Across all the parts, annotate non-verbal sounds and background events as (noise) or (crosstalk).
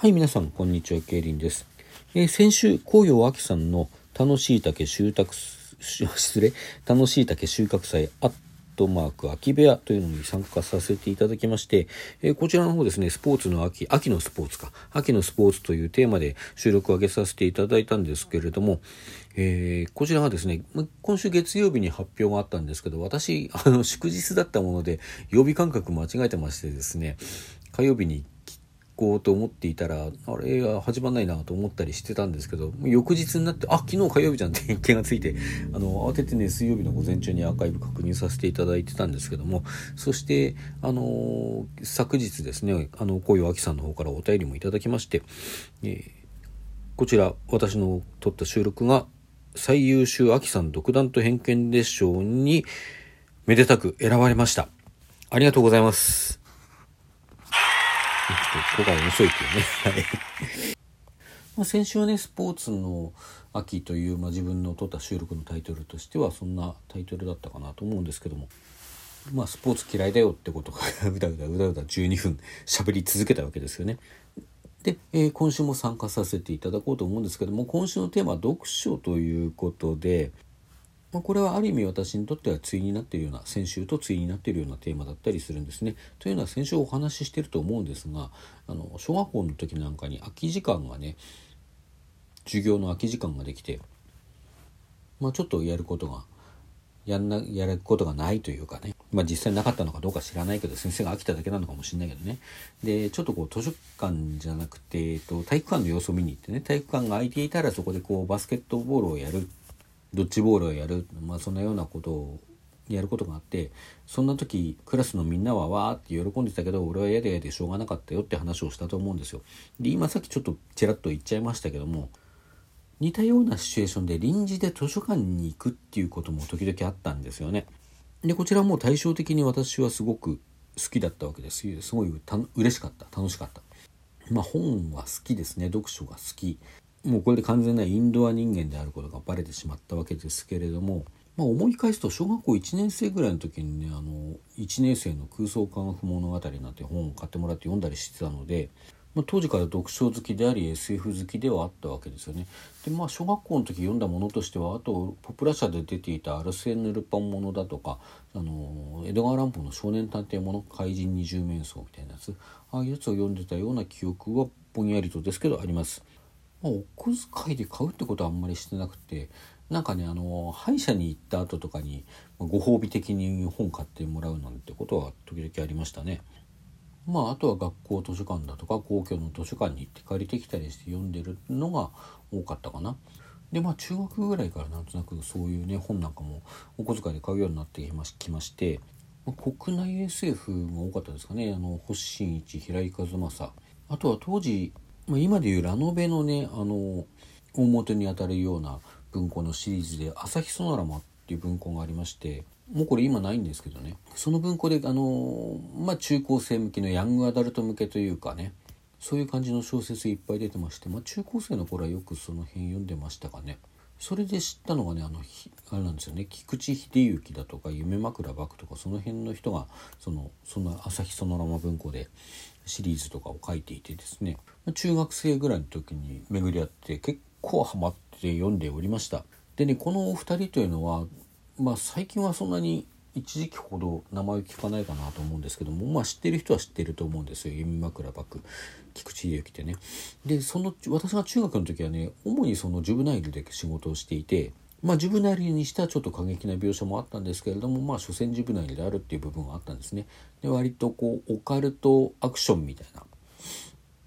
はい、皆さん、こんにちは、ケイリンです。えー先週、紅葉秋さんの楽しい竹収穫、(laughs) 失礼、楽しい竹収穫祭アットマーク秋部屋というのに参加させていただきまして、えーこちらの方ですね、スポーツの秋、秋のスポーツか、秋のスポーツというテーマで収録を上げさせていただいたんですけれども、えーこちらがですね、今週月曜日に発表があったんですけど、私、あの、祝日だったもので、曜日感覚間違えてましてですね、火曜日にこうと思っていたらあれ始まんないなと思ったりしてたんですけど翌日になってあ昨日火曜日じゃんって気がついてあの慌ててね水曜日の午前中にアーカイブ確認させていただいてたんですけどもそしてあの昨日ですねあの紅葉秋さんの方からお便りもいただきまして、えーこちら私の撮った収録が最優秀秋さん独断と偏見で賞にめでたく選ばれました。ありがとうございます。ょっと子が遅いっていうね。はい。まあ先週はね、スポーツの秋という、まあ、自分の撮った収録のタイトルとしてはそんなタイトルだったかなと思うんですけども、まあスポーツ嫌いだよってことが (laughs) うだうだうだうだ12分喋り続けたわけですよね。で、えー今週も参加させていただこうと思うんですけども今週のテーマは読書ということで、まあ、これはある意味私にとっては対になっているような先週と対になっているようなテーマだったりするんですね。というのは先週お話ししてると思うんですがあの小学校の時なんかに空き時間がね授業の空き時間ができて、まあ、ちょっとやることがやんなやることがないというかね、まあ、実際なかったのかどうか知らないけど先生が飽きただけなのかもしれないけどねでちょっとこう図書館じゃなくて、えっと、体育館の様子を見に行ってね体育館が空いていたらそこでこうバスケットボールをやるドッジボールをやる、まあ、そんなようなことをやることがあってそんな時クラスのみんなはわーって喜んでたけど俺は嫌で嫌でしょうがなかったよって話をしたと思うんですよ。で今さっきちょっとちらっと言っちゃいましたけども似たようなシチュエーションで臨時で図書館に行くっていうことも時々あったんですよね。でこちらも対照的に私はすごく好きだったわけですすごいた嬉しかった楽しかった。まあ本は好きですね読書が好きもうこれで完全なインドア人間であることがバレてしまったわけですけれども、まあ、思い返すと小学校1年生ぐらいの時にねあの1年生の空想科学物語なんて本を買ってもらって読んだりしてたので、まあ、当時から読書好きであり SF 好きではあったわけですよね。でまあ小学校の時読んだものとしてはあとポプラ社で出ていたアルセーヌ・ルパンものだとかあの江戸川乱歩の少年探偵もの怪人二十面相みたいなやつああいうやつを読んでたような記憶はぼんやりとですけどあります。まあ、お小遣いで買うってことはあんまりしてなくてなんかねあの歯医者に行った後とかにご褒美的に本買ってもらうなんてことは時々ありましたね。まああとは学校図書館だとか公共の図書館に行って借りてきたりして読んでるのが多かったかな。でまあ中学ぐらいからなんとなくそういうね本なんかもお小遣いで買うようになってきまして、ま国内 SF が多かったですかねあの星新一平井和正あとは当時まあ、今でいうラノベのねあの大元にあたるような文庫のシリーズで「朝日ソノラマ」っていう文庫がありましてもうこれ今ないんですけどねその文庫であのまあ中高生向きのヤングアダルト向けというかねそういう感じの小説いっぱい出てまして、まあ、中高生の頃はよくその辺読んでましたかね。それで知ったのがねあのひあれなんですよね。菊池秀行だとか夢枕漠とかその辺の人がそのそんな朝日ソノラマ文庫でシリーズとかを書いていてですね。中学生ぐらいの時に巡り合って結構ハマって読んでおりました。でねこのお二人というのはまあ最近はそんなに一時期ほど名前を聞かないかなと思うんですけどもまあ知ってる人は知ってると思うんですよ。夢枕漠菊池秀行ってね。でその私が中学の時はね主にそのジュブナイルで仕事をしていてまあジュブナイルにしてはちょっと過激な描写もあったんですけれどもまあ所詮ジュブナイルであるっていう部分があったんですね。で割とこうオカルトアクションみたいな。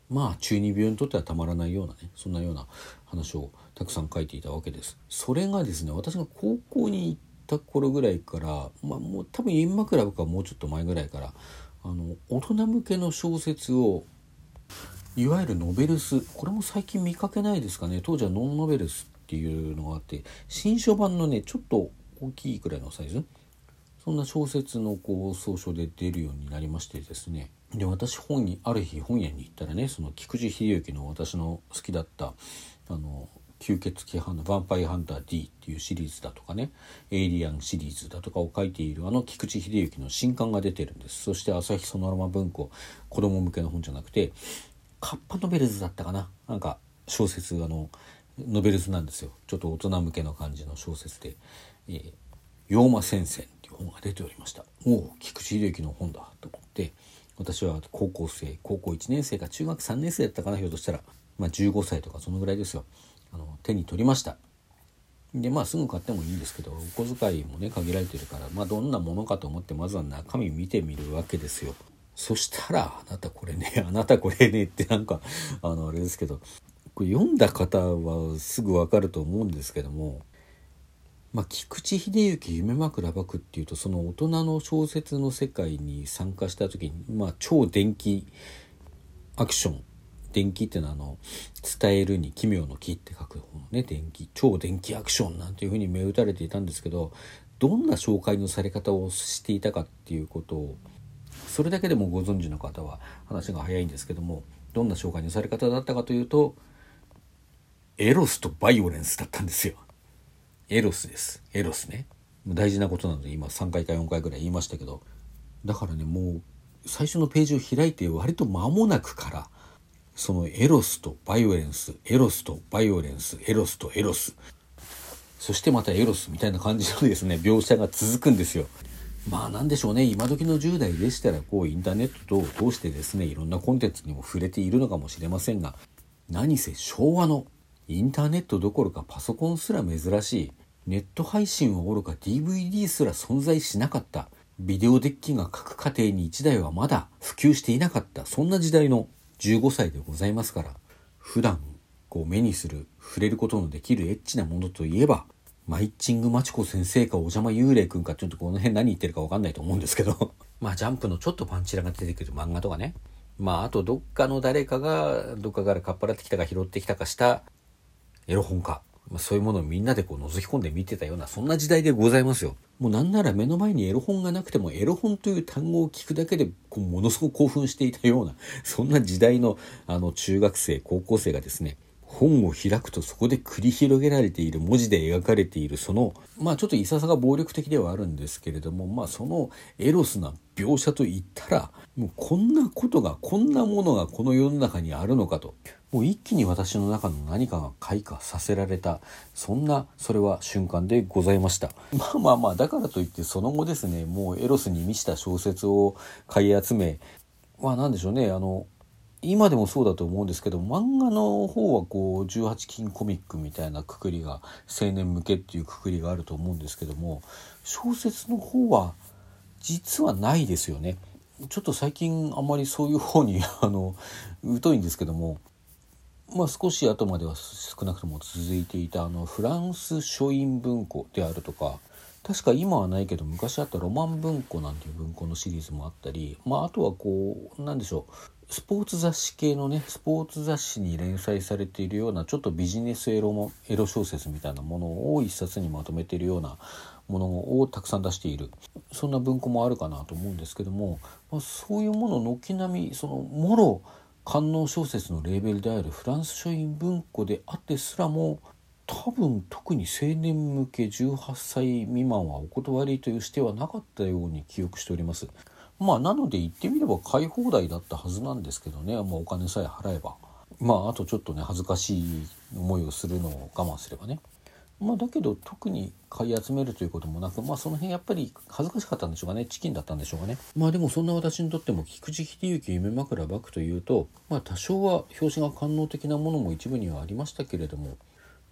まあ中二病にとってはたまらないようなねそんなような話をたくさん書いていたわけです。それがですね私が高校に行った頃ぐらいからまあもう多分インマクラブかもうちょっと前ぐらいからあの大人向けの小説をいわゆるノベルスこれも最近見かけないですかね？当時はノンノベルスっていうのがあって新書版のねちょっと大きいくらいのサイズ？そんな小説のこう総書で出るようになりましてですね。で私本にある日本屋に行ったらねその菊池秀行の私の好きだったあの吸血鬼ハンター、ヴァンパイハンター D っていうシリーズだとかね、エイリアンシリーズだとかを書いているあの菊地秀行の新刊が出てるんです。そして朝日ソノラマ文庫、子供向けの本じゃなくて、カッパノベルズだったかな？なんか小説あのノベルズなんですよ。ちょっと大人向けの感じの小説で「えー、妖魔戦線」っていう本が出ておりました。おお菊地秀行の本だと思って私は高校生高校1年生か中学3年生だったかなひょっとしたら、まあ、15歳とかそのぐらいですよ。あの手に取りました。でまあすぐ買ってもいいんですけどお小遣いもね限られてるから、まあ、どんなものかと思ってまずは中身見てみるわけですよ。そしたら「あなたこれね (laughs) あなたこれね」ってなんかあのあれですけどこれ読んだ方はすぐ分かると思うんですけどもまあ、菊池秀幸夢枕幕っていうとその大人の小説の世界に参加した時に、まあ、超電気アクション電気っていうのはあの伝えるに奇妙の木って書く方のね電気超電気アクションなんていうふうに銘打たれていたんですけどどんな紹介のされ方をしていたかっていうことをそれだけでもご存知の方は話が早いんですけどもどんな紹介のされ方だったかというとエロスとバイオレンスだったんですよ。エロスですエロスね大事なことなので今3回か4回ぐらい言いましたけどだからねもう最初のページを開いて割と間もなくからそのエロスとバイオレンスエロスとバイオレンスエロスとエロスそしてまたエロスみたいな感じのですね描写が続くんですよ。まあなんでしょうね今時の10代でしたらこうインターネットを通してですねいろんなコンテンツにも触れているのかもしれませんが何せ昭和のインターネットどころかパソコンすら珍しいネット配信はおろか DVD すら存在しなかったビデオデッキが各家庭に1台はまだ普及していなかったそんな時代の15歳でございますから普段こう目にする触れることのできるエッチなものといえばマイッチングマチコ先生かお邪魔幽霊くんかちょっとこの辺何言ってるか分かんないと思うんですけど。(laughs) まあジャンプのちょっとパンチラが出てくる漫画とかね。まああとどっかの誰かがどっかからかっぱらってきたか拾ってきたかしたエロ本か。まあ、そういうものをみんなでこう覗き込んで見てたようなそんな時代でございますよ。もうなんなら目の前にエロ本がなくてもエロ本という単語を聞くだけでこうものすごく興奮していたようなそんな時代のあの中学生高校生がですね本を開くとそこで繰り広げられている文字で描かれているそのまあちょっといささが暴力的ではあるんですけれどもまあそのエロスな描写といったらもうこんなことがこんなものがこの世の中にあるのかと。もう一気に私の中の何かが開花させられたそんなそれは瞬間でございました。まあまあまあだからといってその後ですねもうエロスに満ちた小説を買い集めまあ何でしょうねあの今でもそうだと思うんですけど漫画の方はこう18禁コミックみたいなくくりが青年向けっていうくくりがあると思うんですけども小説の方は実はないですよね。ちょっと最近あんまりそういう方に (laughs) あの疎いんですけどもまあ少し後までは少なくとも続いていたあのフランス書院文庫であるとか確か今はないけど昔あったロマン文庫なんていう文庫のシリーズもあったりまああとはこうなんでしょうスポーツ雑誌系のねスポーツ雑誌に連載されているようなちょっとビジネスエロもエロ小説みたいなものを一冊にまとめているようなものをたくさん出しているそんな文庫もあるかなと思うんですけども、まあ、そういうもの軒並みそのもろ官能小説のレーベルであるフランス書院文庫であってすらも多分特に青年向け18歳未満はお断りという指定はなかったように記憶しております。まあなので言ってみれば買い放題だったはずなんですけどね、まあ、お金さえ払えば。まああとちょっとね恥ずかしい思いをするのを我慢すればね。まあだけど特に買い集めるということもなくまあその辺やっぱり恥ずかしかったんでしょうかね。チキンだったんでしょうかね。まあでもそんな私にとっても菊池秀幸夢枕バクというとまあ多少は表紙が官能的なものも一部にはありましたけれども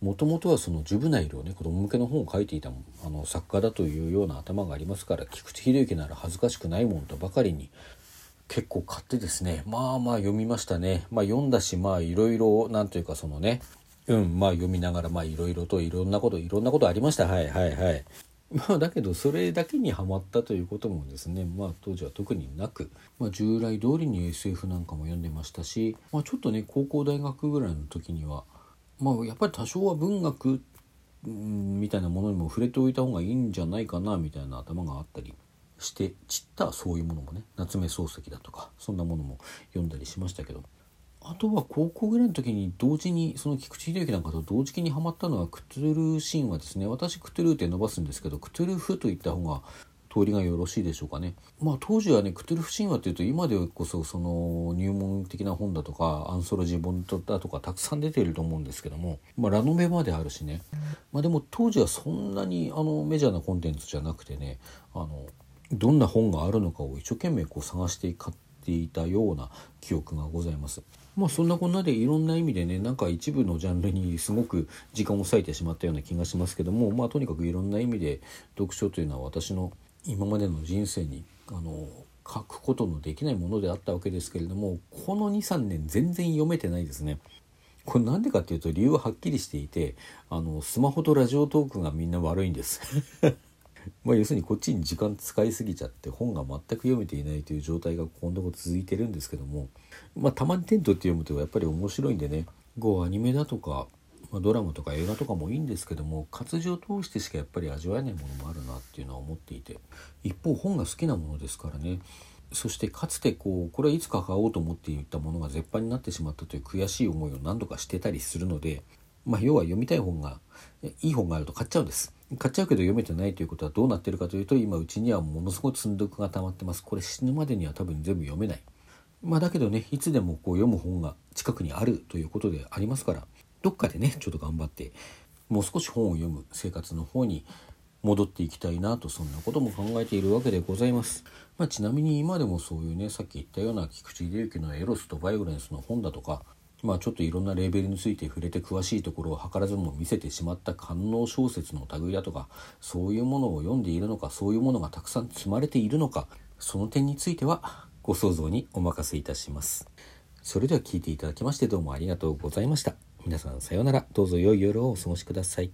もともとはそのジュブナイルをね子供向けの本を書いていたあの作家だというような頭がありますから菊池秀幸なら恥ずかしくないもんとばかりに結構買ってですねまあまあ読みましたね。まあ読んだしまあいろいろなんというかそのねうんまあ読みながらまあいろいろといろんなこといろんなことありました。はいはいはい。まあだけどそれだけにはまったということもですねまあ当時は特になく、まあ、従来通りに SF なんかも読んでましたし、まあ、ちょっとね高校大学ぐらいの時にはまあやっぱり多少は文学みたいなものにも触れておいた方がいいんじゃないかなみたいな頭があったりして散ったそういうものもね夏目漱石だとかそんなものも読んだりしましたけど。あとは高校ぐらいの時に同時にその菊池秀幸なんかと同時期にハマったのはクトゥルー神話ですね私クトゥルーって伸ばすんですけどクトゥルフといった方が通りがよろしいでしょうかね。まあ当時はねクトゥルフ神話っていうと今でこそその入門的な本だとかアンソロジー本だとかたくさん出ていると思うんですけども、まあ、ラノベまであるしね、まあ、でも当時はそんなにあのメジャーなコンテンツじゃなくてねあのどんな本があるのかを一生懸命こう探して買っていたような記憶がございます。まあそんなこんなでいろんな意味でねなんか一部のジャンルにすごく時間を割いてしまったような気がしますけどもまあとにかくいろんな意味で読書というのは私の今までの人生にあの書くことのできないものであったわけですけれどもこの23年全然読めてないですね。これなんでかっていうと理由ははっきりしていてあのスマホとラジオトークがみんな悪いんです (laughs) まあ要するにこっちに時間使いすぎちゃって本が全く読めていないという状態がここのと続いてるんですけどもまあたまにテントって読むとやっぱり面白いんでねこうアニメだとか、まあ、ドラマとか映画とかもいいんですけども活字を通してしかやっぱり味わえないものもあるなっていうのは思っていて一方本が好きなものですからね。そしてかつてこうこれはいつか買おうと思っていたものが絶版になってしまったという悔しい思いを何度かしてたりするのでまあ要は読みたい本がいい本があると買っちゃうんです。買っちゃうけど読めてないということはどうなってるかというと今うちにはものすごい積んどくが溜まってます。これ死ぬまでには多分全部読めない。まあだけどねいつでもこう読む本が近くにあるということでありますからどっかでねちょっと頑張ってもう少し本を読む生活の方に戻っていきたいなとそんなことも考えているわけでございます、まあ、ちなみに今でもそういうねさっき言ったような菊池秀幸のエロスとバイオレンスの本だとかまあちょっといろんなレーベルについて触れて詳しいところを図らずも見せてしまった官能小説の類だとかそういうものを読んでいるのかそういうものがたくさん積まれているのかその点についてはご想像にお任せいたします。それでは聞いていただきましてどうもありがとうございました。皆さんさようなら。どうぞ良い夜をお過ごしください。